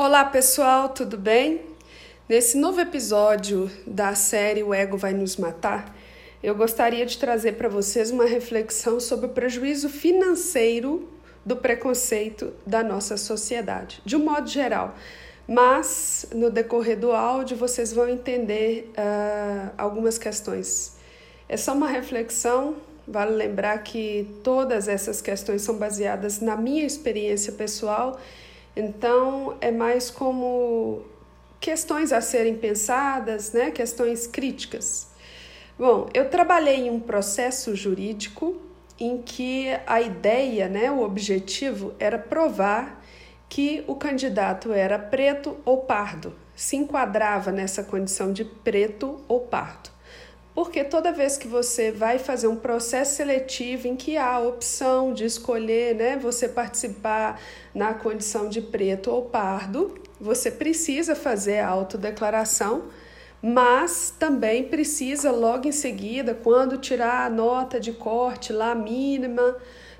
Olá pessoal, tudo bem? Nesse novo episódio da série O Ego Vai Nos Matar, eu gostaria de trazer para vocês uma reflexão sobre o prejuízo financeiro do preconceito da nossa sociedade, de um modo geral. Mas no decorrer do áudio vocês vão entender uh, algumas questões. É só uma reflexão, vale lembrar que todas essas questões são baseadas na minha experiência pessoal então, é mais como questões a serem pensadas, né? questões críticas. Bom, eu trabalhei em um processo jurídico em que a ideia, né, o objetivo era provar que o candidato era preto ou pardo, se enquadrava nessa condição de preto ou pardo. Porque toda vez que você vai fazer um processo seletivo em que há a opção de escolher, né, você participar na condição de preto ou pardo, você precisa fazer a autodeclaração, mas também precisa logo em seguida, quando tirar a nota de corte lá mínima,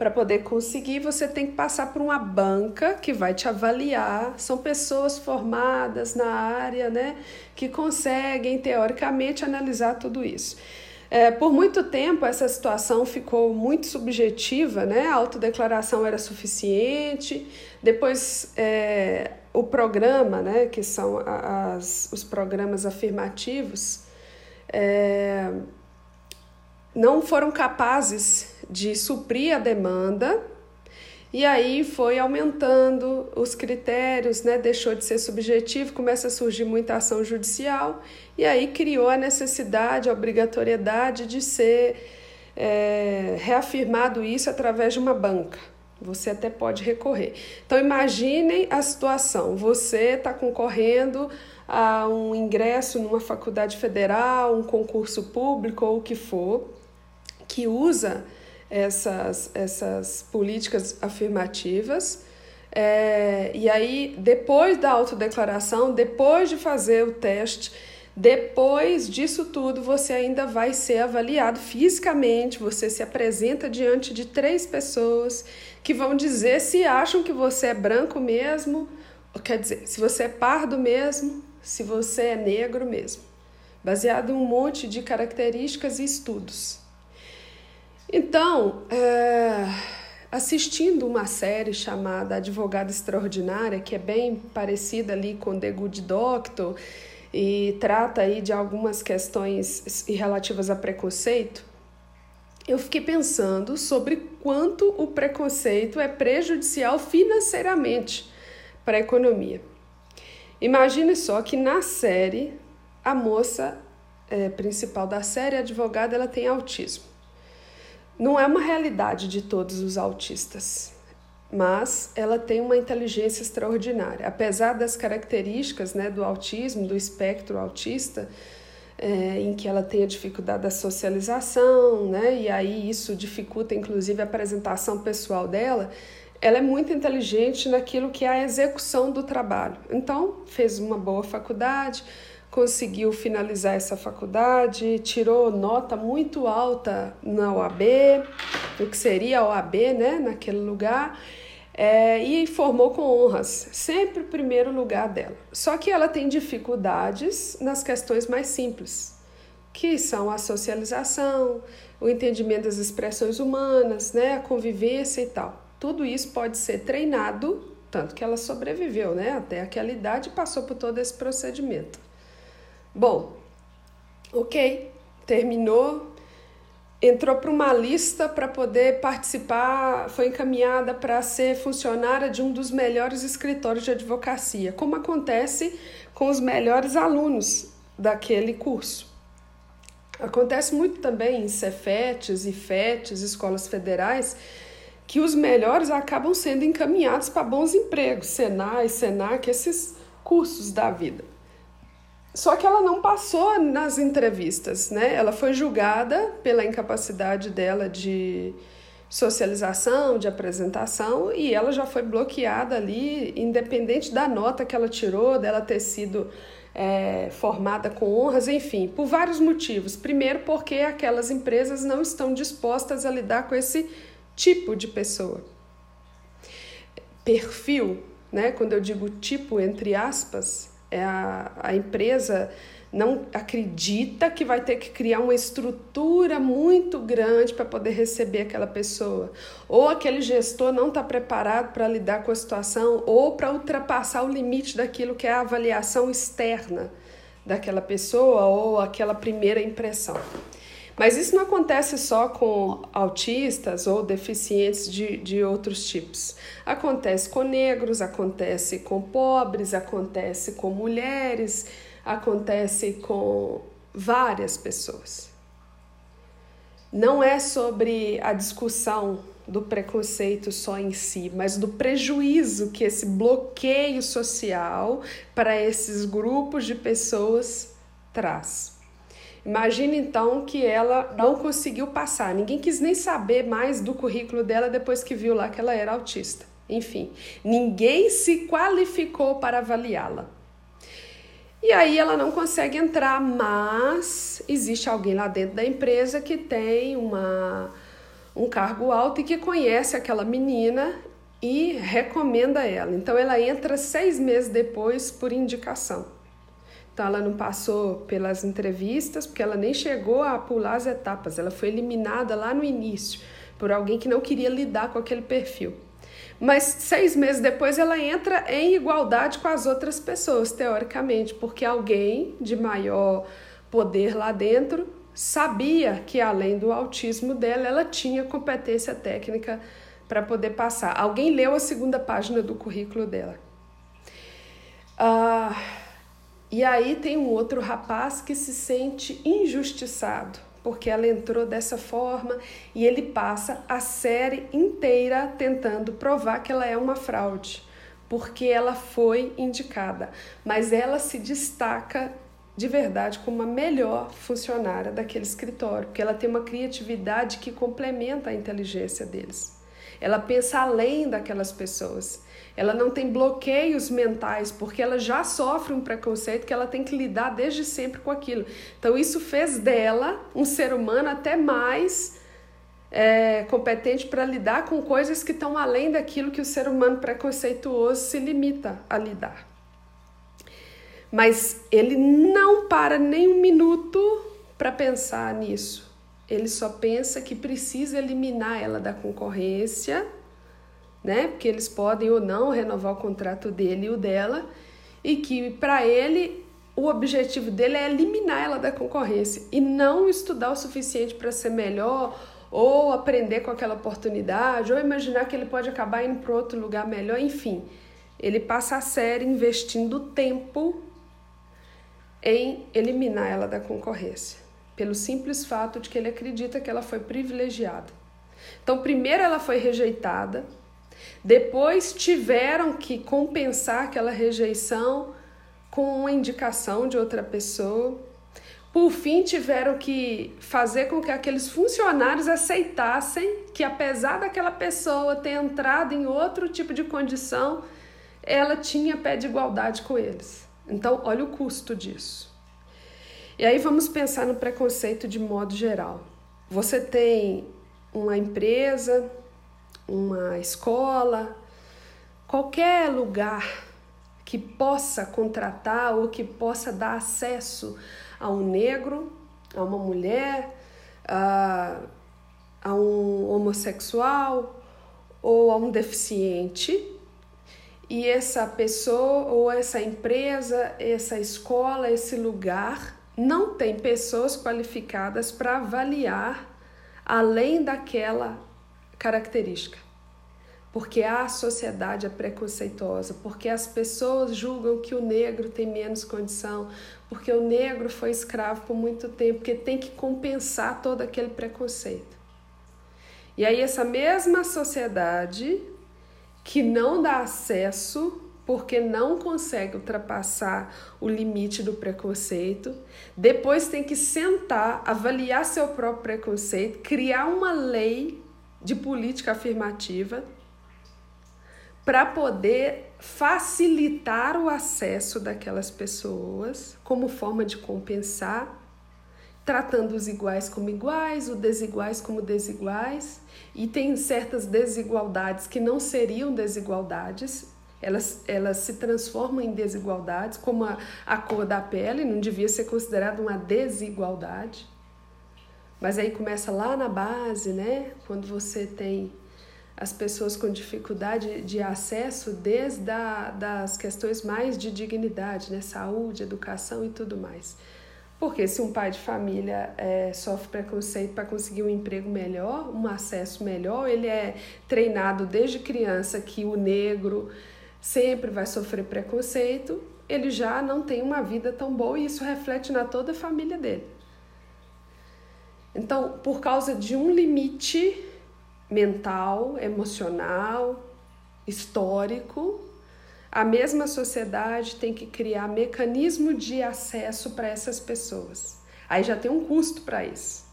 para poder conseguir, você tem que passar por uma banca que vai te avaliar. São pessoas formadas na área, né, que conseguem teoricamente analisar tudo isso. É, por muito tempo essa situação ficou muito subjetiva, né? A autodeclaração era suficiente. Depois é, o programa, né? Que são as, os programas afirmativos, é, não foram capazes de suprir a demanda e aí foi aumentando os critérios, né? deixou de ser subjetivo, começa a surgir muita ação judicial, e aí criou a necessidade, a obrigatoriedade de ser é, reafirmado isso através de uma banca. Você até pode recorrer. Então imaginem a situação: você está concorrendo a um ingresso numa faculdade federal, um concurso público ou o que for, que usa essas, essas políticas afirmativas. É, e aí, depois da autodeclaração, depois de fazer o teste, depois disso tudo, você ainda vai ser avaliado fisicamente. Você se apresenta diante de três pessoas que vão dizer se acham que você é branco mesmo, quer dizer, se você é pardo mesmo, se você é negro mesmo, baseado em um monte de características e estudos. Então, é, assistindo uma série chamada Advogada Extraordinária, que é bem parecida ali com The Good Doctor e trata aí de algumas questões relativas a preconceito, eu fiquei pensando sobre quanto o preconceito é prejudicial financeiramente para a economia. Imagine só que na série a moça é, principal da série, a advogada, ela tem autismo não é uma realidade de todos os autistas, mas ela tem uma inteligência extraordinária. Apesar das características né, do autismo, do espectro autista, é, em que ela tem a dificuldade da socialização, né, e aí isso dificulta inclusive a apresentação pessoal dela, ela é muito inteligente naquilo que é a execução do trabalho. Então, fez uma boa faculdade, conseguiu finalizar essa faculdade, tirou nota muito alta na OAB, o que seria a OAB, né, naquele lugar, é, e formou com honras, sempre o primeiro lugar dela. Só que ela tem dificuldades nas questões mais simples, que são a socialização, o entendimento das expressões humanas, né, a convivência e tal. Tudo isso pode ser treinado, tanto que ela sobreviveu, né, até aquela idade e passou por todo esse procedimento. Bom, ok, terminou, entrou para uma lista para poder participar, foi encaminhada para ser funcionária de um dos melhores escritórios de advocacia, como acontece com os melhores alunos daquele curso. Acontece muito também em Cefetes e FETs, escolas federais, que os melhores acabam sendo encaminhados para bons empregos, Senai, Senac, esses cursos da vida. Só que ela não passou nas entrevistas, né? Ela foi julgada pela incapacidade dela de socialização, de apresentação, e ela já foi bloqueada ali, independente da nota que ela tirou, dela ter sido é, formada com honras, enfim, por vários motivos. Primeiro, porque aquelas empresas não estão dispostas a lidar com esse tipo de pessoa. Perfil né? Quando eu digo tipo entre aspas, é a, a empresa não acredita que vai ter que criar uma estrutura muito grande para poder receber aquela pessoa, ou aquele gestor não está preparado para lidar com a situação, ou para ultrapassar o limite daquilo que é a avaliação externa daquela pessoa ou aquela primeira impressão. Mas isso não acontece só com autistas ou deficientes de, de outros tipos. Acontece com negros, acontece com pobres, acontece com mulheres acontece com várias pessoas. Não é sobre a discussão do preconceito só em si, mas do prejuízo que esse bloqueio social para esses grupos de pessoas traz. Imagina então que ela não conseguiu passar, ninguém quis nem saber mais do currículo dela depois que viu lá que ela era autista. Enfim, ninguém se qualificou para avaliá-la. E aí ela não consegue entrar, mas existe alguém lá dentro da empresa que tem uma, um cargo alto e que conhece aquela menina e recomenda ela. Então ela entra seis meses depois por indicação. Então ela não passou pelas entrevistas, porque ela nem chegou a pular as etapas, ela foi eliminada lá no início por alguém que não queria lidar com aquele perfil. Mas seis meses depois ela entra em igualdade com as outras pessoas, teoricamente, porque alguém de maior poder lá dentro sabia que além do autismo dela, ela tinha competência técnica para poder passar. Alguém leu a segunda página do currículo dela. Ah, e aí tem um outro rapaz que se sente injustiçado porque ela entrou dessa forma e ele passa a série inteira tentando provar que ela é uma fraude, porque ela foi indicada, mas ela se destaca de verdade como a melhor funcionária daquele escritório, porque ela tem uma criatividade que complementa a inteligência deles. Ela pensa além daquelas pessoas ela não tem bloqueios mentais, porque ela já sofre um preconceito que ela tem que lidar desde sempre com aquilo. Então, isso fez dela um ser humano até mais é, competente para lidar com coisas que estão além daquilo que o ser humano preconceituoso se limita a lidar. Mas ele não para nem um minuto para pensar nisso. Ele só pensa que precisa eliminar ela da concorrência né? Porque eles podem ou não renovar o contrato dele e o dela, e que para ele o objetivo dele é eliminar ela da concorrência e não estudar o suficiente para ser melhor ou aprender com aquela oportunidade ou imaginar que ele pode acabar indo para outro lugar melhor, enfim. Ele passa a série investindo tempo em eliminar ela da concorrência, pelo simples fato de que ele acredita que ela foi privilegiada. Então, primeiro ela foi rejeitada, depois tiveram que compensar aquela rejeição com uma indicação de outra pessoa. Por fim, tiveram que fazer com que aqueles funcionários aceitassem que, apesar daquela pessoa ter entrado em outro tipo de condição, ela tinha pé de igualdade com eles. Então, olha o custo disso. E aí vamos pensar no preconceito de modo geral. Você tem uma empresa, uma escola, qualquer lugar que possa contratar ou que possa dar acesso a um negro, a uma mulher, a, a um homossexual ou a um deficiente. E essa pessoa ou essa empresa, essa escola, esse lugar não tem pessoas qualificadas para avaliar além daquela característica. Porque a sociedade é preconceituosa, porque as pessoas julgam que o negro tem menos condição, porque o negro foi escravo por muito tempo, porque tem que compensar todo aquele preconceito. E aí, essa mesma sociedade que não dá acesso porque não consegue ultrapassar o limite do preconceito, depois tem que sentar, avaliar seu próprio preconceito, criar uma lei de política afirmativa para poder facilitar o acesso daquelas pessoas como forma de compensar, tratando os iguais como iguais, os desiguais como desiguais, e tem certas desigualdades que não seriam desigualdades, elas, elas se transformam em desigualdades, como a, a cor da pele não devia ser considerada uma desigualdade. Mas aí começa lá na base, né? Quando você tem as pessoas com dificuldade de acesso desde a, das questões mais de dignidade, né? Saúde, educação e tudo mais. Porque se um pai de família é, sofre preconceito para conseguir um emprego melhor, um acesso melhor, ele é treinado desde criança que o negro sempre vai sofrer preconceito, ele já não tem uma vida tão boa e isso reflete na toda a família dele. Então, por causa de um limite mental, emocional, histórico, a mesma sociedade tem que criar mecanismo de acesso para essas pessoas. Aí já tem um custo para isso.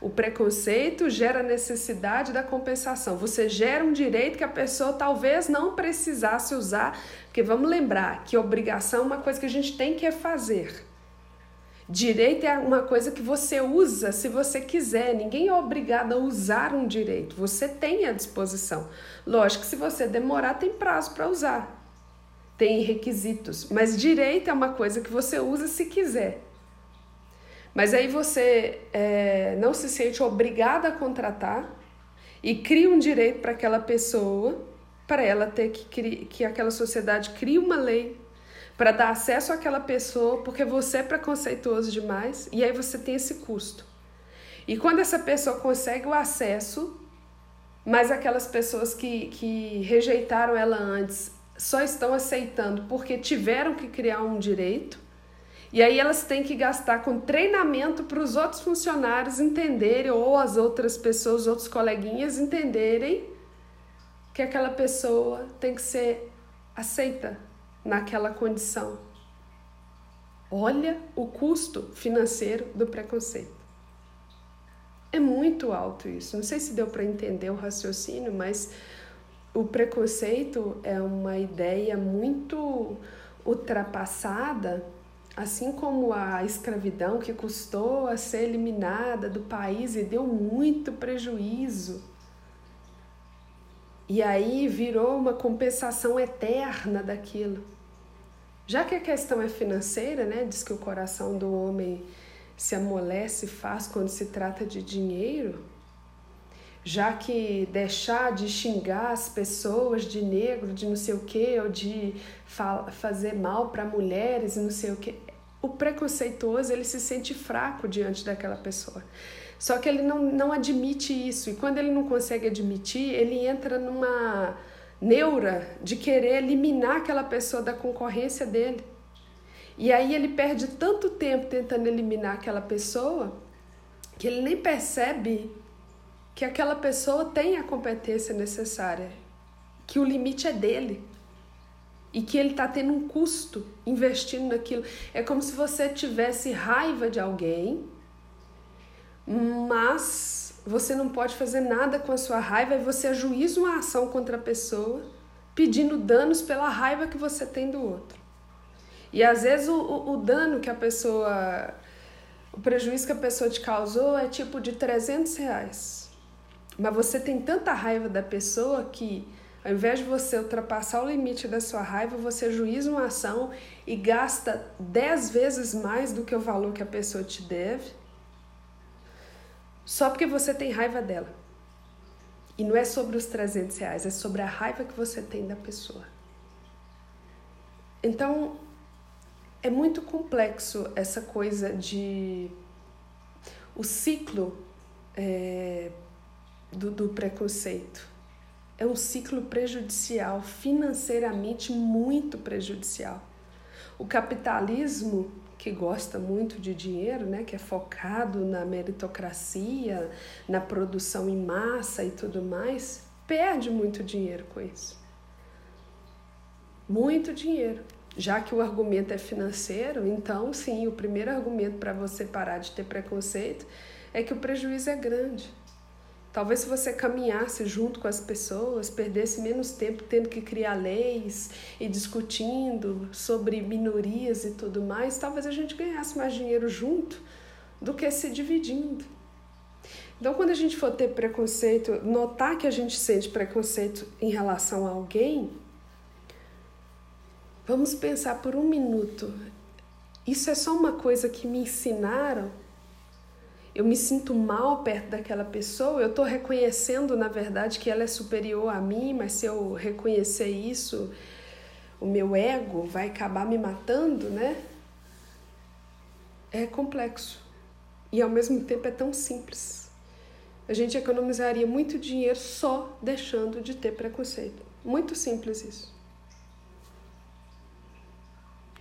O preconceito gera necessidade da compensação. Você gera um direito que a pessoa talvez não precisasse usar, porque vamos lembrar que obrigação é uma coisa que a gente tem que fazer. Direito é uma coisa que você usa se você quiser. Ninguém é obrigado a usar um direito. Você tem à disposição. Lógico que se você demorar, tem prazo para usar. Tem requisitos. Mas direito é uma coisa que você usa se quiser. Mas aí você é, não se sente obrigada a contratar e cria um direito para aquela pessoa, para ela ter que que aquela sociedade crie uma lei para dar acesso àquela pessoa, porque você é preconceituoso demais e aí você tem esse custo. E quando essa pessoa consegue o acesso, mas aquelas pessoas que, que rejeitaram ela antes só estão aceitando porque tiveram que criar um direito, e aí elas têm que gastar com treinamento para os outros funcionários entenderem, ou as outras pessoas, outros coleguinhas entenderem que aquela pessoa tem que ser aceita naquela condição. Olha o custo financeiro do preconceito. É muito alto isso. Não sei se deu para entender o raciocínio, mas o preconceito é uma ideia muito ultrapassada, assim como a escravidão que custou a ser eliminada do país e deu muito prejuízo e aí virou uma compensação eterna daquilo. Já que a questão é financeira, né, diz que o coração do homem se amolece faz quando se trata de dinheiro, já que deixar de xingar as pessoas de negro, de não sei o que, ou de fa fazer mal para mulheres e não sei o que, o preconceituoso ele se sente fraco diante daquela pessoa. Só que ele não, não admite isso. E quando ele não consegue admitir, ele entra numa neura de querer eliminar aquela pessoa da concorrência dele. E aí ele perde tanto tempo tentando eliminar aquela pessoa que ele nem percebe que aquela pessoa tem a competência necessária, que o limite é dele e que ele está tendo um custo investindo naquilo. É como se você tivesse raiva de alguém mas você não pode fazer nada com a sua raiva e você ajuiza uma ação contra a pessoa pedindo danos pela raiva que você tem do outro. E às vezes o, o, o dano que a pessoa, o prejuízo que a pessoa te causou é tipo de 300 reais. Mas você tem tanta raiva da pessoa que ao invés de você ultrapassar o limite da sua raiva, você ajuiza uma ação e gasta 10 vezes mais do que o valor que a pessoa te deve só porque você tem raiva dela. E não é sobre os 300 reais, é sobre a raiva que você tem da pessoa. Então, é muito complexo essa coisa de. o ciclo é, do, do preconceito. É um ciclo prejudicial, financeiramente muito prejudicial. O capitalismo que gosta muito de dinheiro, né, que é focado na meritocracia, na produção em massa e tudo mais, perde muito dinheiro com isso. Muito dinheiro. Já que o argumento é financeiro, então sim, o primeiro argumento para você parar de ter preconceito é que o prejuízo é grande. Talvez se você caminhasse junto com as pessoas, perdesse menos tempo tendo que criar leis e discutindo sobre minorias e tudo mais, talvez a gente ganhasse mais dinheiro junto do que se dividindo. Então, quando a gente for ter preconceito, notar que a gente sente preconceito em relação a alguém, Vamos pensar por um minuto. Isso é só uma coisa que me ensinaram? Eu me sinto mal perto daquela pessoa? Eu estou reconhecendo, na verdade, que ela é superior a mim, mas se eu reconhecer isso, o meu ego vai acabar me matando, né? É complexo e ao mesmo tempo é tão simples. A gente economizaria muito dinheiro só deixando de ter preconceito. Muito simples isso.